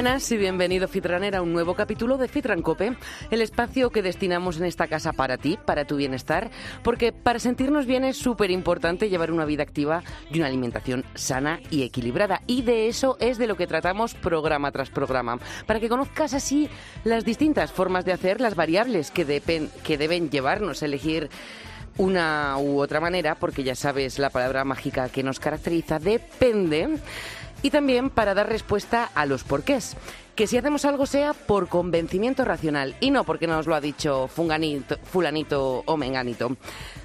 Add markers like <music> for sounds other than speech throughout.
Buenas y bienvenido Fitrunner a un nuevo capítulo de Fitran Cope, el espacio que destinamos en esta casa para ti, para tu bienestar, porque para sentirnos bien es súper importante llevar una vida activa y una alimentación sana y equilibrada. Y de eso es de lo que tratamos programa tras programa, para que conozcas así las distintas formas de hacer, las variables que, depen- que deben llevarnos a elegir una u otra manera, porque ya sabes la palabra mágica que nos caracteriza, depende. Y también para dar respuesta a los porqués. Que si hacemos algo sea por convencimiento racional y no porque nos lo ha dicho funganito, fulanito o menganito.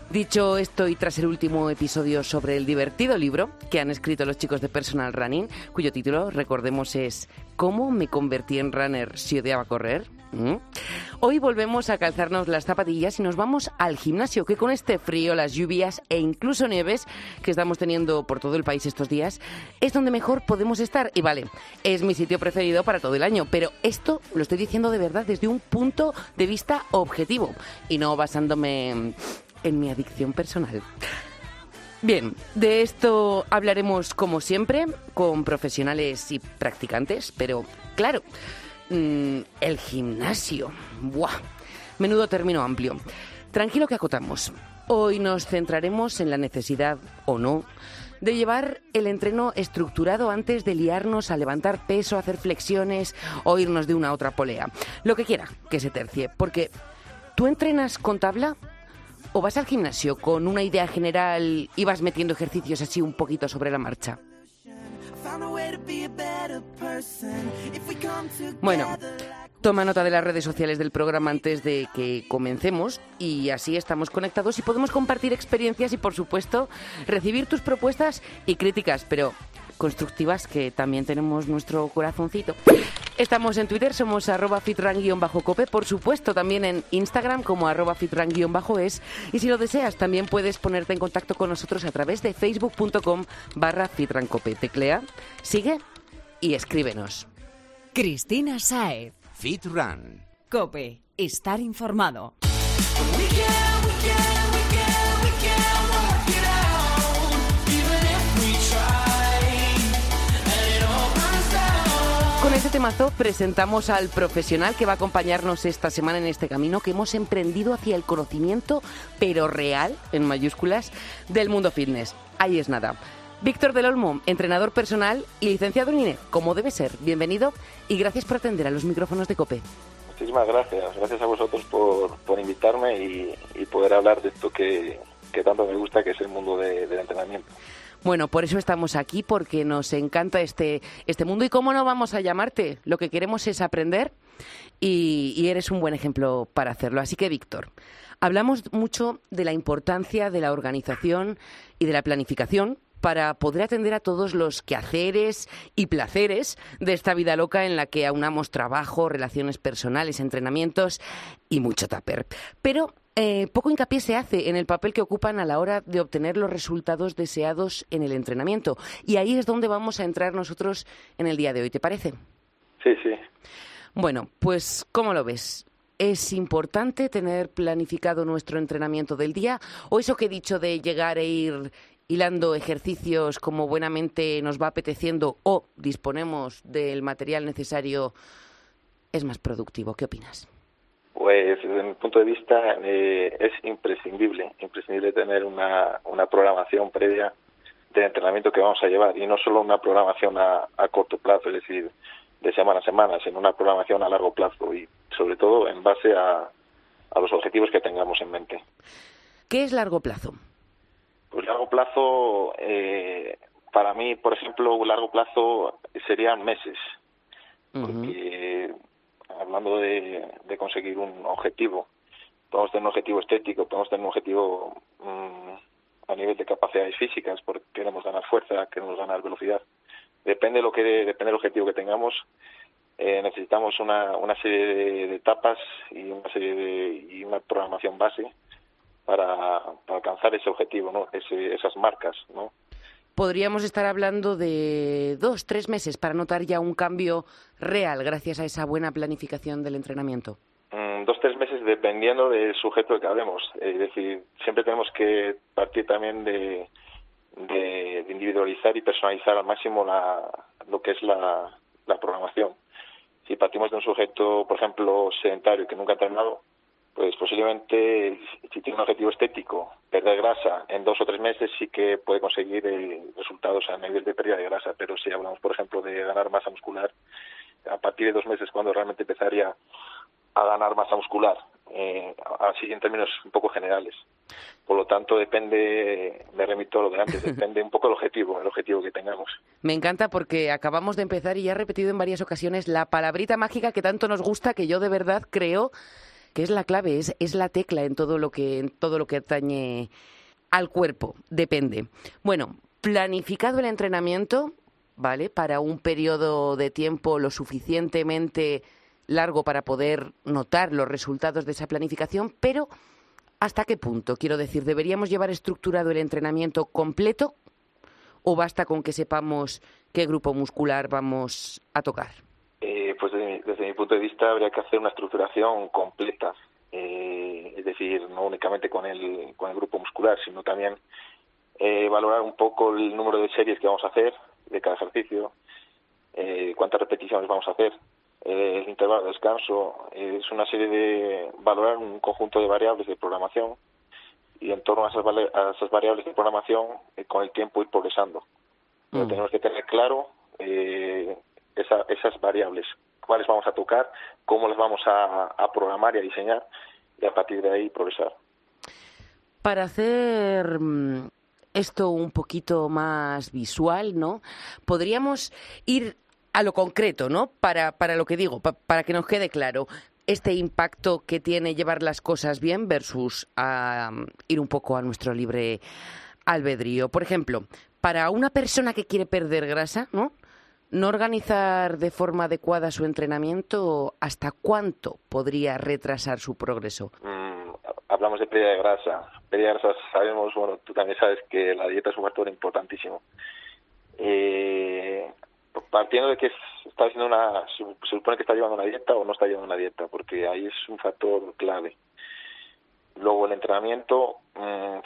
Dicho esto y tras el último episodio sobre el divertido libro que han escrito los chicos de Personal Running, cuyo título, recordemos, es ¿Cómo me convertí en runner si odiaba correr? ¿Mm? Hoy volvemos a calzarnos las zapatillas y nos vamos al gimnasio, que con este frío, las lluvias e incluso nieves que estamos teniendo por todo el país estos días, es donde mejor podemos estar. Y vale, es mi sitio preferido para todo el año, pero esto lo estoy diciendo de verdad desde un punto de vista objetivo y no basándome en mi adicción personal. Bien, de esto hablaremos como siempre con profesionales y practicantes, pero claro, mm, el gimnasio. ¡Buah! Menudo término amplio. Tranquilo que acotamos. Hoy nos centraremos en la necesidad, o no, de llevar el entreno estructurado antes de liarnos a levantar peso, hacer flexiones o irnos de una a otra polea. Lo que quiera que se tercie, porque ¿tú entrenas con tabla? ¿O vas al gimnasio con una idea general y vas metiendo ejercicios así un poquito sobre la marcha? Bueno, toma nota de las redes sociales del programa antes de que comencemos y así estamos conectados y podemos compartir experiencias y por supuesto recibir tus propuestas y críticas, pero constructivas que también tenemos nuestro corazoncito. Estamos en Twitter, somos arroba fitran-cope, por supuesto también en Instagram como arroba fitran-es y si lo deseas también puedes ponerte en contacto con nosotros a través de facebook.com barra fitrancope. Teclea, sigue y escríbenos. Cristina Sae. Fit Run. Cope. Estar informado. Con este temazo presentamos al profesional que va a acompañarnos esta semana en este camino que hemos emprendido hacia el conocimiento, pero real, en mayúsculas, del mundo fitness. Ahí es nada. Víctor del Olmo, entrenador personal y licenciado en INE, como debe ser. Bienvenido y gracias por atender a los micrófonos de COPE. Muchísimas gracias. Gracias a vosotros por, por invitarme y, poder hablar de esto que, que tanto me gusta, que es el mundo de- del entrenamiento. Bueno, por eso estamos aquí, porque nos encanta este, este mundo y cómo no vamos a llamarte. Lo que queremos es aprender y, eres un buen ejemplo para hacerlo. Así que, Víctor, hablamos mucho de la importancia de la organización y de la planificación para poder atender a todos los quehaceres y placeres de esta vida loca en la que aunamos trabajo, relaciones personales, entrenamientos y mucho tupper. Pero eh, poco hincapié se hace en el papel que ocupan a la hora de obtener los resultados deseados en el entrenamiento. Y ahí es donde vamos a entrar nosotros en el día de hoy, ¿te parece? Sí, sí. Bueno, pues ¿cómo lo ves? ¿Es importante tener planificado nuestro entrenamiento del día? ¿O eso que he dicho de llegar e ir hilando ejercicios como buenamente nos va apeteciendo o disponemos del material necesario es más productivo? ¿Qué opinas? Pues desde mi punto de vista eh, es imprescindible, imprescindible tener una, una programación previa de entrenamiento que vamos a llevar y no solo una programación a, a corto plazo, es decir, de semana a semana, sino una programación a largo plazo y sobre todo en base a, a los objetivos que tengamos en mente. ¿Qué es largo plazo? Pues largo plazo, eh, para mí, por ejemplo, largo plazo serían meses, porque hablando de, conseguir un objetivo, podemos tener un objetivo estético, podemos tener un objetivo mm, a nivel de capacidades físicas, porque queremos ganar fuerza, queremos ganar velocidad. Depende de lo que depende del objetivo que tengamos. eh, necesitamos una, una serie de, de etapas y una serie de, y una programación base para, para alcanzar ese objetivo, ¿no? Ese- esas marcas, ¿no? Podríamos estar hablando de dos, tres meses para notar ya un cambio real gracias a esa buena planificación del entrenamiento. Mm, dos, tres meses dependiendo del sujeto que hablemos. Es decir, siempre tenemos que partir también de, individualizar y personalizar al máximo la, lo que es la, la programación. Si partimos de un sujeto, por ejemplo, sedentario que nunca ha entrenado, pues posiblemente si tiene un objetivo estético, perder grasa en dos o tres meses sí que puede conseguir eh, resultados a nivel de pérdida de grasa, pero si hablamos, por ejemplo, de ganar masa muscular, a partir de dos meses cuando realmente empezaría a ganar masa muscular, eh, así en términos un poco generales. Por lo tanto, depende, me remito a lo de antes, <laughs> depende un poco el objetivo, el objetivo que tengamos. Me encanta porque acabamos de empezar y ya he repetido en varias ocasiones la palabrita mágica que tanto nos gusta, que yo de verdad creo que es la clave, es, es la tecla en todo lo que en todo lo que atañe al cuerpo, depende. Bueno, planificado el entrenamiento, ¿vale? Para un periodo de tiempo lo suficientemente largo para poder notar los resultados de esa planificación, pero ¿hasta qué punto? Quiero decir, ¿deberíamos llevar estructurado el entrenamiento completo o basta con que sepamos qué grupo muscular vamos a tocar? Eh, desde mi, punto de vista habría que hacer una estructuración completa, eh, es decir, no únicamente con el, con el grupo muscular, sino también eh, valorar un poco el número de series que vamos a hacer de cada ejercicio, cuántas repeticiones vamos a hacer, el intervalo de descanso, es una serie de valorar un conjunto de variables de programación y en torno a esas, a esas variables de programación con el tiempo ir progresando. Mm. tenemos que tener claro eh, esas variables, cuáles vamos a tocar, cómo las vamos a, programar y a diseñar y a partir de ahí progresar. Para hacer mm, esto un poquito más visual, ¿no? Podríamos ir a lo concreto, ¿no? Para, para lo que digo, para que nos quede claro este impacto que tiene llevar las cosas bien versus mm, ir un poco a nuestro libre albedrío. Por ejemplo, para una persona que quiere perder grasa, ¿no? No organizar de forma adecuada su entrenamiento, ¿hasta cuánto podría retrasar su progreso? Mm, hablamos de pérdida de grasa. Pérdida de grasa sabemos, bueno, tú también sabes que la dieta es un factor importantísimo. Eh, partiendo de que está haciendo una, se supone que está llevando una dieta o no está llevando una dieta, porque ahí es un factor clave. Luego el entrenamiento, mm,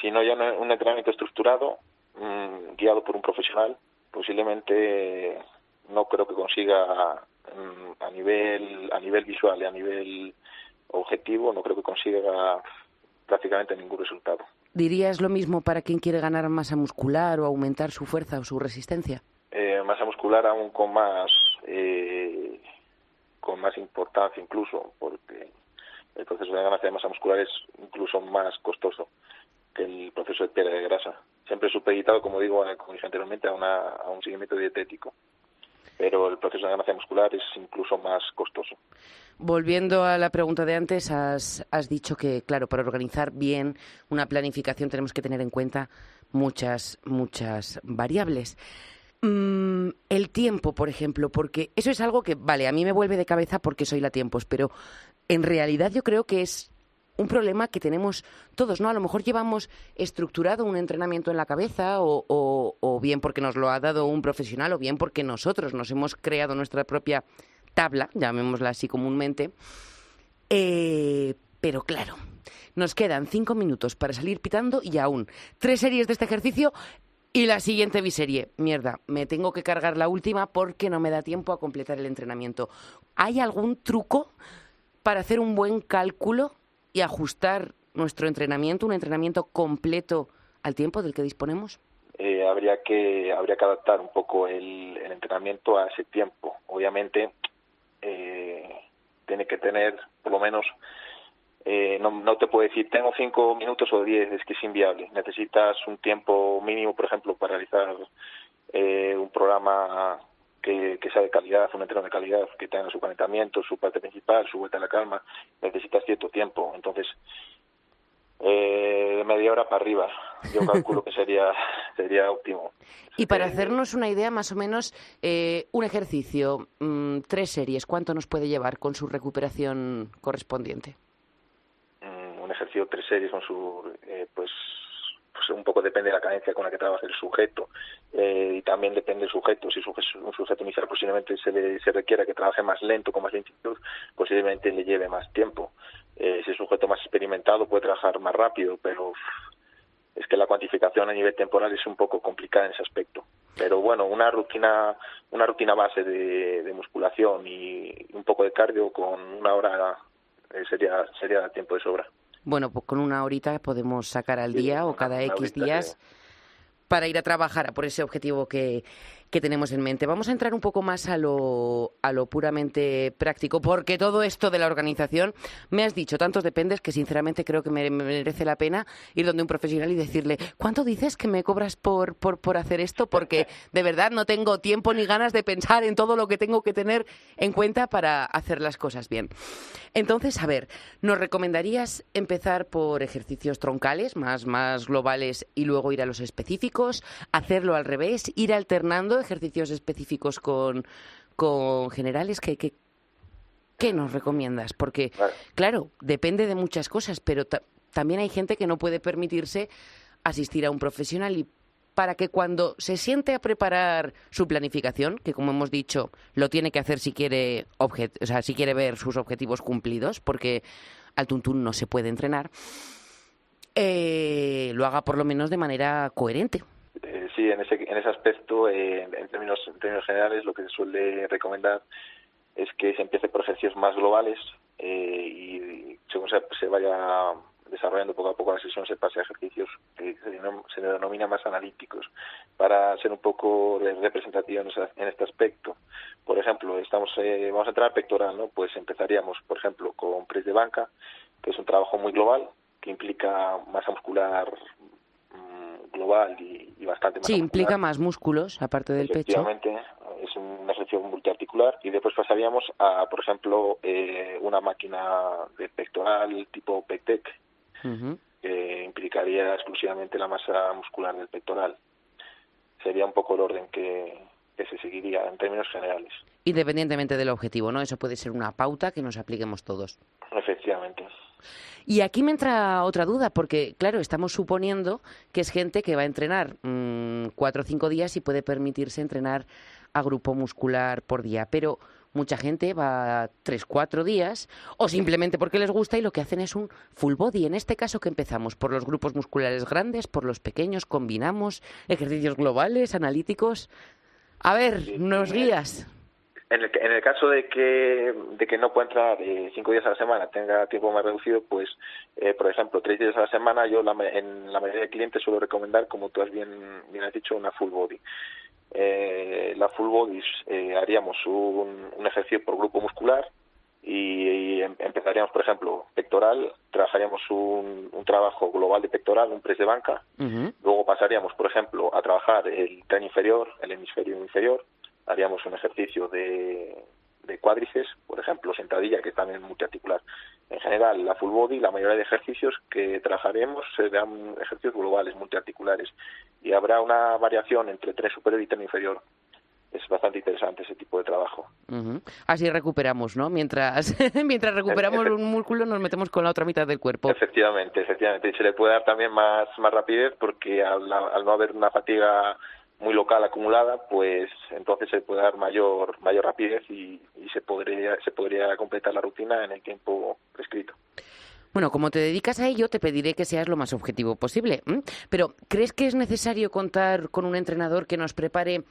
si no hay un entrenamiento estructurado, mm, guiado por un profesional, posiblemente no creo que consiga mm, a nivel a nivel visual y a nivel objetivo no creo que consiga prácticamente ningún resultado. ¿Dirías lo mismo para quien quiere ganar masa muscular o aumentar su fuerza o su resistencia? Eh, masa muscular aún con más eh, con más importancia incluso porque el proceso de ganancia de masa muscular es incluso más costoso que el proceso de pérdida de grasa. Siempre supeditado, como digo, como dije anteriormente, a, una, un seguimiento dietético. Pero el proceso de ganancia muscular es incluso más costoso. Volviendo a la pregunta de antes, has, has dicho que, claro, para organizar bien una planificación tenemos que tener en cuenta muchas, muchas variables. Mm, el tiempo, por ejemplo, porque eso es algo que, vale, a mí me vuelve de cabeza porque soy la tiempos, pero en realidad yo creo que es un problema que tenemos todos, ¿no? A lo mejor llevamos estructurado un entrenamiento en la cabeza o, bien porque nos lo ha dado un profesional o bien porque nosotros nos hemos creado nuestra propia tabla, llamémosla así comúnmente. Eh, pero claro, nos quedan cinco minutos para salir pitando y aún tres series de este ejercicio y la siguiente biserie. Mierda, me tengo que cargar la última porque no me da tiempo a completar el entrenamiento. ¿Hay algún truco para hacer un buen cálculo y ajustar nuestro entrenamiento, un entrenamiento completo al tiempo del que disponemos? Eh, habría que habría que adaptar un poco el, entrenamiento a ese tiempo. Obviamente eh, tiene que tener por lo menos eh, no, no te puedo decir tengo cinco minutos o diez es que es inviable. Necesitas un tiempo mínimo, por ejemplo, para realizar un programa que, sea de calidad, un entreno de calidad, que tenga su calentamiento, su parte principal, su vuelta a la calma, necesitas cierto tiempo. Entonces, eh, de media hora para arriba, yo <laughs> calculo que sería, sería óptimo. Y para hacernos una idea, más o menos, eh, un ejercicio, mm, tres series, ¿cuánto nos puede llevar con su recuperación correspondiente? Mm, un ejercicio, tres series con su, eh, pues pues un poco depende de la cadencia con la que trabaje el sujeto eh, y también depende del sujeto. Si un sujeto inicial posiblemente se, le, se requiera que trabaje más lento, con más lentitud, posiblemente le lleve más tiempo. Eh, si es un sujeto más experimentado puede trabajar más rápido, pero es que la cuantificación a nivel temporal es un poco complicada en ese aspecto. Pero bueno, una rutina, una rutina base de, de musculación y un poco de cardio con una hora eh, sería, sería tiempo de sobra. Bueno, pues con una horita podemos sacar al día o cada X días para ir a trabajar por ese objetivo que, que tenemos en mente. Vamos a entrar un poco más a lo, a lo puramente práctico, porque todo esto de la organización, me has dicho tantos dependes que sinceramente creo que me, merece la pena ir donde un profesional y decirle, ¿cuánto dices que me cobras por, por, por hacer esto? Porque <laughs> de verdad no tengo tiempo ni ganas de pensar en todo lo que tengo que tener en cuenta para hacer las cosas bien. Entonces, a ver, ¿nos recomendarías empezar por ejercicios troncales, más, más globales, y luego ir a los específicos? ¿Hacerlo al revés? ¿Ir alternando ejercicios específicos con, con generales? ¿Qué, qué, qué nos recomiendas? Porque, claro, depende de muchas cosas, pero también hay gente que no puede permitirse asistir a un profesional y para que cuando se siente a preparar su planificación, que como hemos dicho, lo tiene que hacer si quiere, o sea, si quiere ver sus objetivos cumplidos, porque al tuntún no se puede entrenar, eh, lo haga por lo menos de manera coherente sí, en ese, en ese aspecto, eh, en, términos, términos generales, lo que se suele recomendar es que se empiece por ejercicios más globales eh, y según se, vaya desarrollando poco a poco la sesión se pase a ejercicios que se, se denominan más analíticos para ser un poco representativos en este aspecto. Por ejemplo, estamos eh, vamos a entrar pectoral, ¿no? Pues empezaríamos, por ejemplo, con press de banca, que es un trabajo muy global que implica masa muscular global y, bastante más. Sí, implica más músculos aparte del pecho. Efectivamente, es una ejercicio multiarticular y después pasaríamos a, por ejemplo, eh, una máquina de pectoral tipo PECTEC, que implicaría exclusivamente la masa muscular del pectoral. Sería un poco el orden que, que se seguiría en términos generales. Independientemente del objetivo, ¿no? Eso puede ser una pauta que nos apliquemos todos. Efectivamente. Y aquí me entra otra duda, porque claro, estamos suponiendo que es gente que va a entrenar mmm, cuatro o cinco días y puede permitirse entrenar a grupo muscular por día, pero mucha gente va tres, cuatro días o simplemente porque les gusta y lo que hacen es un full body. En este caso que empezamos por los grupos musculares grandes, por los pequeños, combinamos ejercicios globales, analíticos. A ver, nos guías. En el, en el caso de que, de que no pueda entrar eh, cinco días a la semana, tenga tiempo más reducido, pues, eh, por ejemplo, tres días a la semana, yo la, en la mayoría de clientes suelo recomendar, como tú has bien, bien has dicho, una full body. Eh, la full body eh, haríamos un, un, ejercicio por grupo muscular y, em, empezaríamos, por ejemplo, pectoral, trabajaríamos un, un, trabajo global de pectoral, un press de banca, luego pasaríamos, por ejemplo, a trabajar el tren inferior, el hemisferio inferior, haríamos un ejercicio de, de cuádriceps, por ejemplo, sentadilla, que también es multiarticular. En general, la full body, la mayoría de ejercicios que trabajaremos serán ejercicios globales, multiarticulares, y habrá una variación entre tren superior y tren inferior. Es bastante interesante ese tipo de trabajo. Así recuperamos, ¿no? Mientras, <laughs> mientras recuperamos un músculo, nos metemos con la otra mitad del cuerpo. Efectivamente, efectivamente. Y se le puede dar también más, más rapidez porque al, al no haber una fatiga muy local acumulada, pues entonces se puede dar mayor mayor rapidez y, se podría se podría completar la rutina en el tiempo prescrito. Bueno, como te dedicas a ello, te pediré que seas lo más objetivo posible. Pero, ¿crees que es necesario contar con un entrenador que nos prepare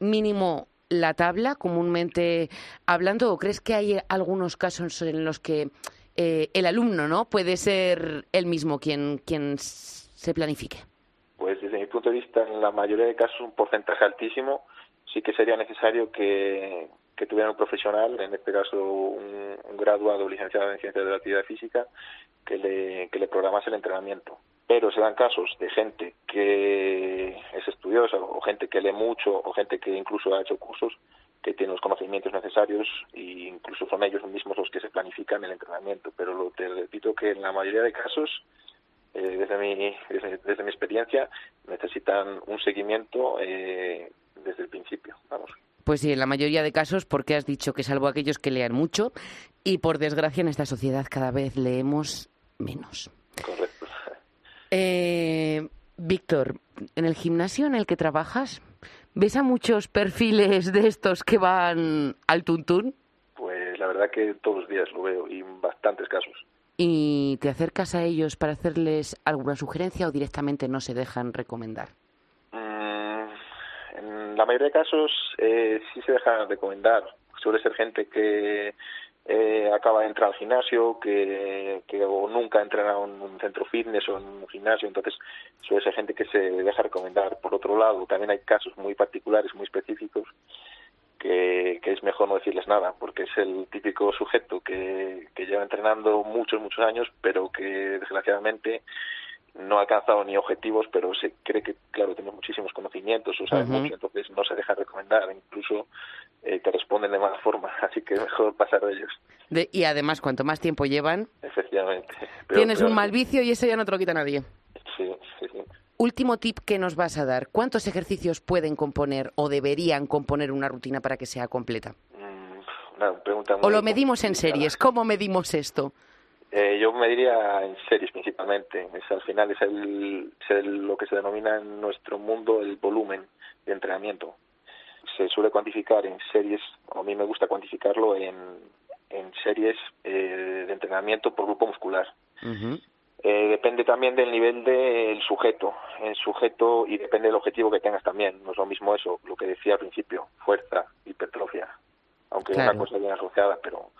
mínimo la tabla, comúnmente hablando, o crees que hay algunos casos en los que eh, el alumno no puede ser el mismo quien, quien se planifique? Punto de vista, en la mayoría de casos, un porcentaje altísimo, sí que sería necesario que, tuviera un profesional, en este caso un, un graduado licenciado en ciencias de la actividad física, que le, que le programase el entrenamiento. Pero se dan casos de gente que es estudiosa o gente que lee mucho o gente que incluso ha hecho cursos que tiene los conocimientos necesarios e incluso son ellos mismos los que se planifican el entrenamiento. Pero lo, te repito que en la mayoría de casos eh, desde, mi, desde, mi experiencia, necesitan un seguimiento eh, desde el principio. Vamos. Pues sí, en la mayoría de casos, porque has dicho que salvo aquellos que lean mucho, y por desgracia en esta sociedad cada vez leemos menos. Correcto. Eh, Víctor, en el gimnasio en el que trabajas, ¿ves a muchos perfiles de estos que van al tuntún? Pues la verdad que todos los días lo veo y en bastantes casos. ¿Y te acercas a ellos para hacerles alguna sugerencia o directamente no se dejan recomendar? Mm, en la mayoría de casos eh, sí se dejan recomendar. Suele ser gente que eh, acaba de entrar al gimnasio, que, o nunca ha entrenado en un centro fitness o en un gimnasio, entonces suele ser gente que se deja recomendar. Por otro lado, también hay casos muy particulares, muy específicos, que, que es mejor no decirles nada, porque es el típico sujeto que, que lleva entrenando muchos, muchos años, pero que desgraciadamente no ha alcanzado ni objetivos, pero se cree que, claro, tiene muchísimos conocimientos, o sabe Ujú. mucho, entonces no se deja recomendar, incluso eh, te responden de mala forma, <laughs> así que mejor pasar de ellos, De- y además, cuanto más tiempo llevan, efectivamente. Tienes un mal vicio y ese ya no te lo quita nadie. Sí, sí, sí. Último tip que nos vas a dar. ¿Cuántos ejercicios pueden componer o deberían componer una rutina para que sea completa? Mm, una pregunta ¿O lo medimos en series? ¿Cómo medimos esto? Eh, yo me diría en series principalmente. Es, al final es, el, es el- lo que se denomina en nuestro mundo el volumen de entrenamiento. Se suele cuantificar en series, o a mí me gusta cuantificarlo en, en series eh, de entrenamiento por grupo muscular. Ujú. Eh, depende también del nivel del sujeto, el sujeto y depende del objetivo que tengas también. No es lo mismo eso, lo que decía al principio, fuerza, hipertrofia, aunque Claro. una cosa bien asociada, pero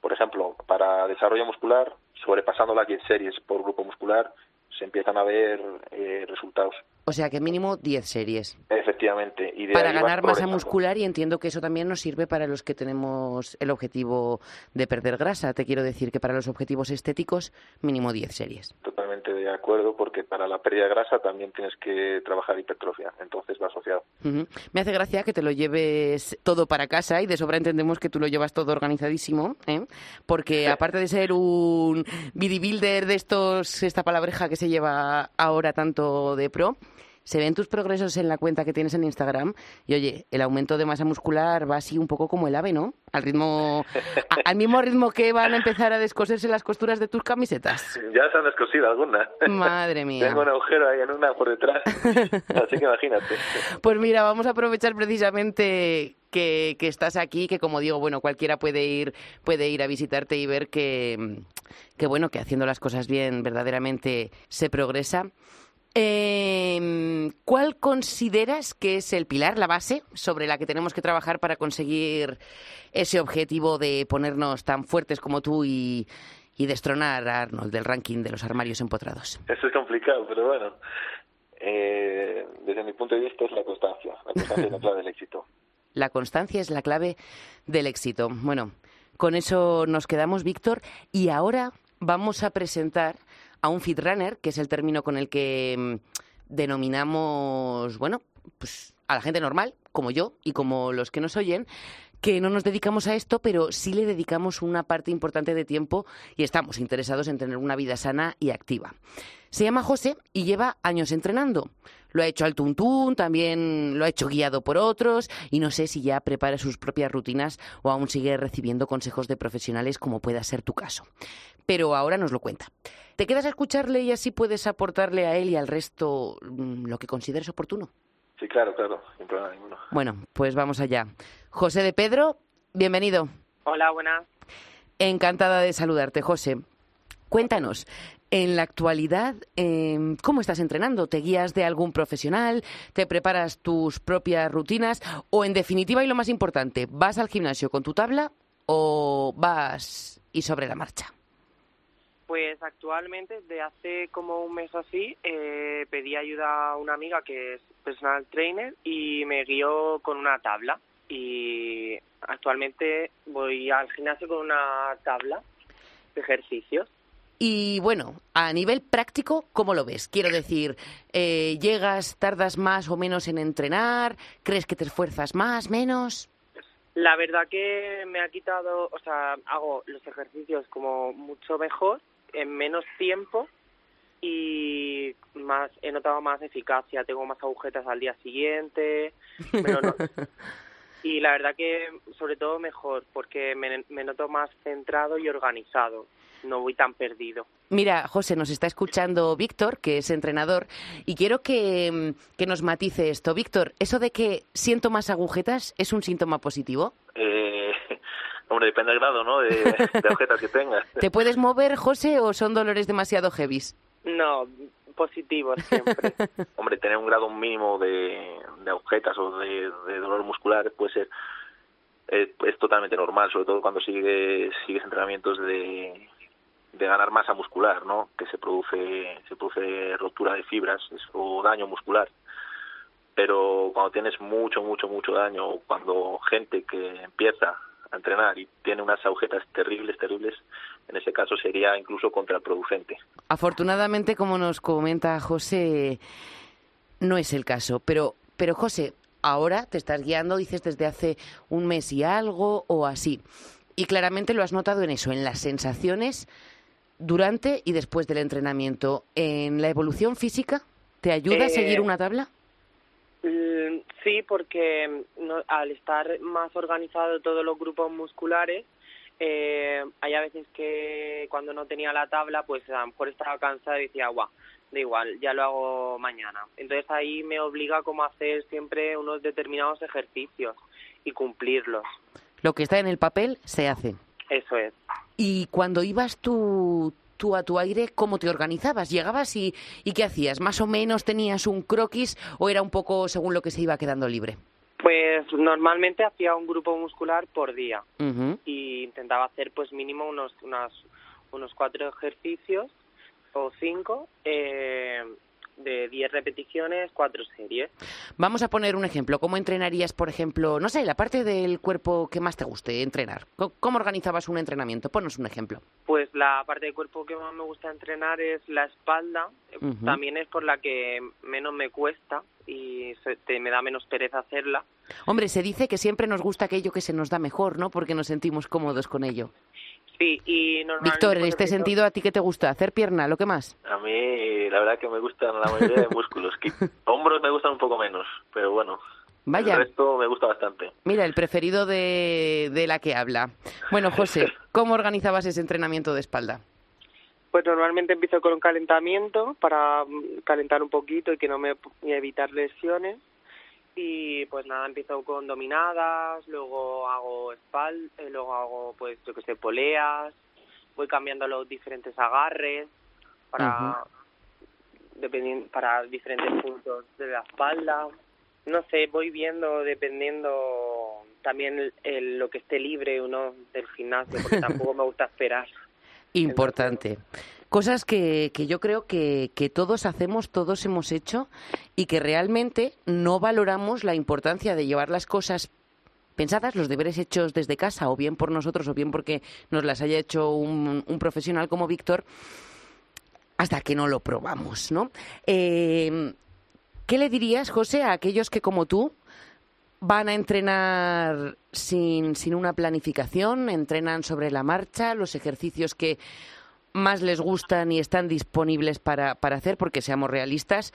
por ejemplo, para desarrollo muscular, sobrepasando las 10 series por grupo muscular, se empiezan a ver eh, resultados. O sea que mínimo 10 series. Efectivamente. Y de Para ganar masa muscular y entiendo que eso también nos sirve para los que tenemos el objetivo de perder grasa. Te quiero decir que para los objetivos estéticos, mínimo 10 series. De acuerdo, porque para la pérdida de grasa también tienes que trabajar hipertrofia, entonces va asociado. Me hace gracia que te lo lleves todo para casa y de sobra entendemos que tú lo llevas todo organizadísimo, ¿eh? porque aparte de ser un bodybuilder de estos, esta palabreja que se lleva ahora tanto de pro, se ven tus progresos en la cuenta que tienes en Instagram y oye, el aumento de masa muscular va así un poco como el ave, ¿no? Al ritmo, a- al mismo ritmo que van a empezar a descoserse las costuras de tus camisetas. Ya se han descosido algunas. Madre mía. Tengo un agujero ahí en una por detrás, así que imagínate. Pues mira, vamos a aprovechar precisamente que, que estás aquí, que como digo, bueno, cualquiera puede ir, puede ir a visitarte y ver que, que bueno, que haciendo las cosas bien verdaderamente se progresa. Eh, ¿Cuál consideras que es el pilar, la base sobre la que tenemos que trabajar para conseguir ese objetivo de ponernos tan fuertes como tú y, y destronar a Arnold del ranking de los armarios empotrados? Eso es complicado, pero bueno. Eh, desde mi punto de vista es la constancia. La constancia es la clave del éxito. <laughs> La constancia es la clave del éxito. Bueno, con eso nos quedamos, Víctor, y ahora vamos a presentar a un fitrunner, que es el término con el que mm, denominamos, bueno, pues a la gente normal, como yo y como los que nos oyen, que no nos dedicamos a esto, pero sí le dedicamos una parte importante de tiempo y estamos interesados en tener una vida sana y activa. Se llama José y lleva años entrenando. Lo ha hecho al tuntún, también lo ha hecho guiado por otros y no sé si ya prepara sus propias rutinas o aún sigue recibiendo consejos de profesionales como pueda ser tu caso. Pero ahora nos lo cuenta. ¿Te quedas a escucarle y así puedes aportarle a él y al resto mm, lo que consideres oportuno? Claro, claro, sin problema ninguno. Bueno, pues vamos allá. José de Pedro, bienvenido. Hola, buenas. Encantada de saludarte, José. Cuéntanos, en la actualidad, eh, ¿cómo estás entrenando? ¿Te guías de algún profesional? ¿Te preparas tus propias rutinas? O, en definitiva, y lo más importante, ¿vas al gimnasio con tu tabla o vas y sobre la marcha? Pues actualmente, desde hace como un mes o así, eh, pedí ayuda a una amiga que es personal trainer y me guió con una tabla. Y actualmente voy al gimnasio con una tabla de ejercicios. Y bueno, a nivel práctico, ¿cómo lo ves? Quiero decir, eh, ¿llegas, tardas más o menos en entrenar? ¿Crees que te esfuerzas más, menos? La verdad que me ha quitado, o sea, hago los ejercicios como mucho mejor, en menos tiempo y más he notado más eficacia, tengo más agujetas al día siguiente, menos no- <laughs> y la verdad que sobre todo mejor porque me, me noto más centrado y organizado. no voy tan perdido. Mira, José, nos está escuchando Víctor, que es entrenador, y quiero que, mm, que nos matice esto. Víctor, ¿eso de que siento más agujetas es un síntoma positivo? Hombre, depende del grado, ¿no? De, de agujetas que tengas. ¿Te puedes mover, José, o son dolores demasiado heavies? No, positivo siempre. <laughs> Hombre, tener un grado mínimo de, de agujetas o de, de dolor muscular puede ser eh, es totalmente normal, sobre todo cuando sigues, sigues entrenamientos de, de ganar masa muscular, ¿no? Que se produce se produce rotura de fibras o daño muscular. Pero cuando tienes mucho, mucho, mucho daño, cuando gente que empieza a entrenar y tiene unas agujetas terribles, terribles, en ese caso sería incluso contraproducente. Afortunadamente, como nos comenta José, no es el caso. Pero, pero José, ahora te estás guiando, dices, desde hace un mes y algo o así. Y claramente lo has notado en eso, en las sensaciones durante y después del entrenamiento. ¿En la evolución física te ayuda a seguir Eh, una tabla? Mm, Sí, porque no- al estar más organizado todos los grupos musculares, eh, hay a veces que cuando no tenía la tabla, pues a lo mejor estaba cansada y decía, guau, da igual, ya lo hago mañana. Entonces ahí me obliga como a hacer siempre unos determinados ejercicios y cumplirlos. Lo que está en el papel se hace. Eso es. Y cuando ibas tú, tú a tu aire, ¿cómo te organizabas? ¿Llegabas y, y qué hacías? ¿Más o menos tenías un croquis o era un poco según lo que se iba quedando libre? Pues normalmente hacía un grupo muscular por día. Ujú. y intentaba hacer pues mínimo unos unas, unos cuatro ejercicios o cinco eh, de diez repeticiones, cuatro series. Vamos a poner un ejemplo. ¿Cómo entrenarías, por ejemplo, no sé, la parte del cuerpo que más te guste entrenar? ¿Cómo organizabas un entrenamiento? Ponos un ejemplo. Pues la parte del cuerpo que más me gusta entrenar es la espalda. También es por la que menos me cuesta y se- te- me da menos pereza hacerla. Hombre, se dice que siempre nos gusta aquello que se nos da mejor, ¿no? Porque nos sentimos cómodos con ello. Sí, y normalmente... Víctor, en este sentido, ¿a ti qué te gusta? ¿Hacer pierna? ¿Lo que más? A mí, la verdad que me gustan la mayoría de músculos. Que- <laughs> Hombros me gustan un poco menos, pero bueno. Vaya. El resto me gusta bastante. Mira, el preferido de, de la que habla. Bueno, José, <laughs> ¿cómo organizabas ese entrenamiento de espalda? Pues normalmente empiezo con un calentamiento para calentar un poquito y que no me y evitar lesiones. Y pues nada, empiezo con dominadas, luego hago espalda, luego hago pues yo que sé, poleas, voy cambiando los diferentes agarres para dependien- para diferentes puntos de la espalda. No sé, voy viendo dependiendo también el- el- lo que esté libre o no del gimnasio, porque <laughs> tampoco me gusta esperar. Importante. Cosas que, que yo creo que, que todos hacemos, todos hemos hecho y que realmente no valoramos la importancia de llevar las cosas pensadas, los deberes hechos desde casa, o bien por nosotros, o bien porque nos las haya hecho un, un profesional como Víctor, hasta que no lo probamos, ¿no? Eh, ¿Qué le dirías, José, a aquellos que como tú van a entrenar sin, sin una planificación, entrenan sobre la marcha, los ejercicios que más les gustan y están disponibles para, para hacer, porque seamos realistas,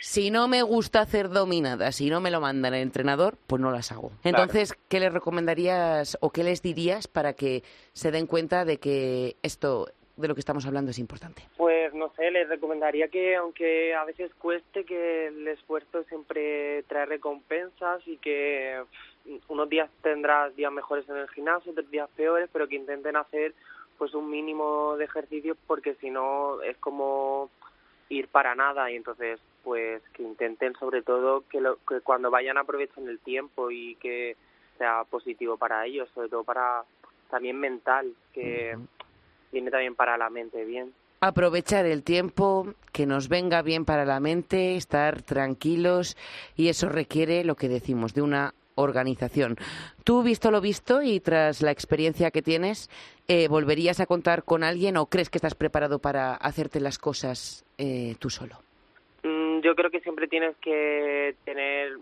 si no me gusta hacer dominadas, si no me lo mandan el entrenador, pues no las hago. Entonces, ¿qué les recomendarías o qué les dirías para que se den cuenta de que esto de lo que estamos hablando es importante? Pues no sé, les recomendaría que aunque a veces cueste, que el esfuerzo siempre trae recompensas y que pff, unos días tendrás días mejores en el gimnasio, otros días peores, pero que intenten hacer pues un mínimo de ejercicio porque si no es como ir para nada y entonces pues que intenten sobre todo que, lo, que cuando vayan aprovechen el tiempo y que sea positivo para ellos, sobre todo para también mental, que viene también para la mente bien. Aprovechar el tiempo, que nos venga bien para la mente, estar tranquilos y eso requiere lo que decimos, de una organización. Tú, visto lo visto y tras la experiencia que tienes, eh, ¿volverías a contar con alguien o crees que estás preparado para hacerte las cosas eh, tú solo? Mm, Yo creo que siempre tienes que tener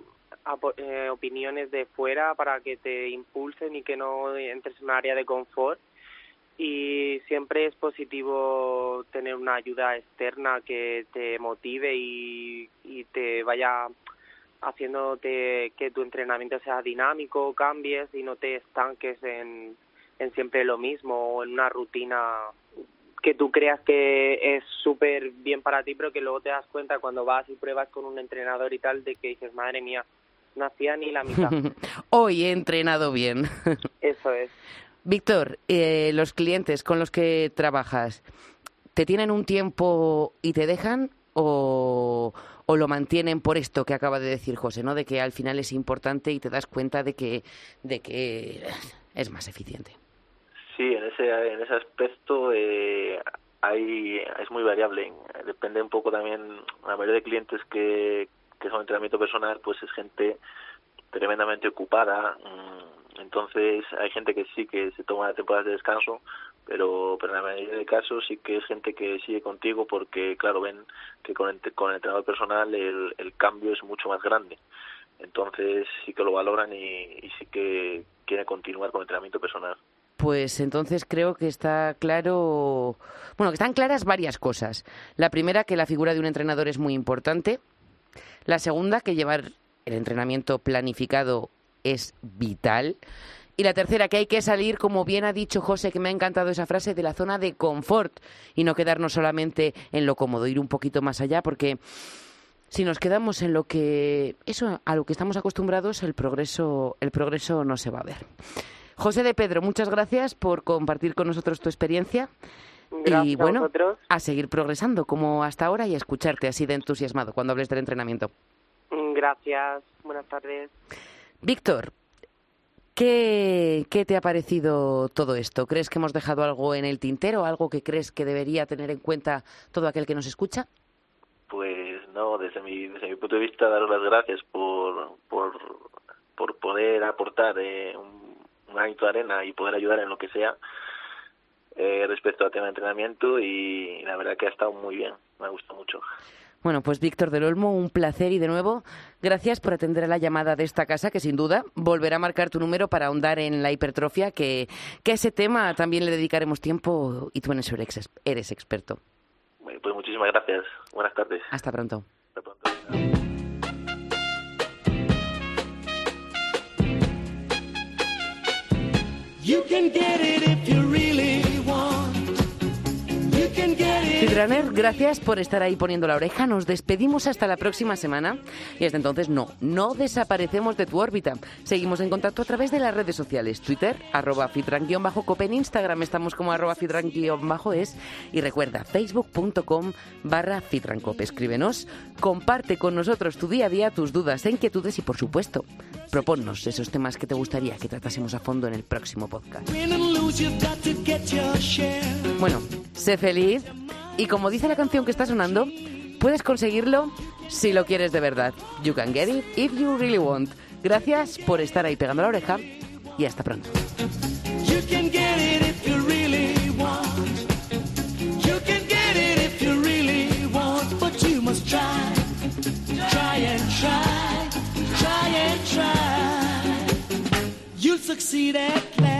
eh, opiniones de fuera para que te impulsen y que no entres en un área de confort. Y siempre es positivo tener una ayuda externa que te motive y, y te vaya haciéndote que tu entrenamiento sea dinámico, cambies y no te estanques en, en siempre lo mismo o en una rutina que tú creas que es súper bien para ti, pero que luego te das cuenta cuando vas y pruebas con un entrenador y tal de que dices, madre mía, no hacía ni la mitad. <laughs> Hoy he entrenado bien. <laughs> Eso es. Víctor, eh, los clientes con los que trabajas, ¿te tienen un tiempo y te dejan o, o lo mantienen por esto que acaba de decir José, ¿no? De que al final es importante y te das cuenta de que, de que es más eficiente. Sí, en ese, en ese aspecto eh, hay, es muy variable. Depende un poco también, la mayoría de clientes que, que son entrenamiento personal, pues es gente tremendamente ocupada. mm, Entonces hay gente que sí que se toma temporadas de descanso, pero, pero en la mayoría de casos sí que es gente que sigue contigo porque, claro, ven que con el, con el entrenador personal el, el cambio es mucho más grande. Entonces sí que lo valoran y, y sí que quieren continuar con el entrenamiento personal. Pues entonces creo que está claro, bueno, que están claras varias cosas. La primera, que la figura de un entrenador es muy importante. La segunda, que llevar el entrenamiento planificado es vital. Y la tercera, que hay que salir, como bien ha dicho José, que me ha encantado esa frase, de la zona de confort y no quedarnos solamente en lo cómodo, ir un poquito más allá, porque si nos quedamos en lo que eso a lo que estamos acostumbrados, el progreso, el progreso no se va a ver. José de Pedro, muchas gracias por compartir con nosotros tu experiencia. Gracias y a bueno, vosotros. a seguir progresando como hasta ahora y a escucharte así de entusiasmado cuando hables del entrenamiento. Gracias. Buenas tardes. Víctor, ¿qué, ¿qué te ha parecido todo esto? ¿Crees que hemos dejado algo en el tintero, algo que crees que debería tener en cuenta todo aquel que nos escucha? Pues no, desde mi, desde mi punto de vista, daros las gracias por, por, por poder aportar eh, un, granito de arena y poder ayudar en lo que sea eh, respecto al tema de entrenamiento y la verdad que ha estado muy bien, me ha gustado mucho. Bueno, pues Víctor del Olmo, un placer y de nuevo, gracias por atender a la llamada de esta casa, que sin duda volverá a marcar tu número para ahondar en la hipertrofia, que, que a ese tema también le dedicaremos tiempo y tú en eso eres, eres experto. Bueno, Pues muchísimas gracias, buenas tardes. Hasta pronto. Hasta pronto. You can get it if you really want. Fitrunner, gracias por estar ahí poniendo la oreja. Nos despedimos hasta la próxima semana. Y hasta entonces, no, no desaparecemos de tu órbita. Seguimos en contacto a través de las redes sociales. Twitter, arroba fitran-cope. En Instagram estamos como arroba fitran-es. Y recuerda, facebook.com barra fitrancope. Escríbenos, comparte con nosotros tu día a día, tus dudas e inquietudes y, por supuesto, proponnos esos temas que te gustaría que tratásemos a fondo en el próximo podcast. Bueno, sé feliz y como dice la canción que está sonando, puedes conseguirlo si lo quieres de verdad. You can get it if you really want. Gracias por estar ahí pegando la oreja y hasta pronto. Succeed at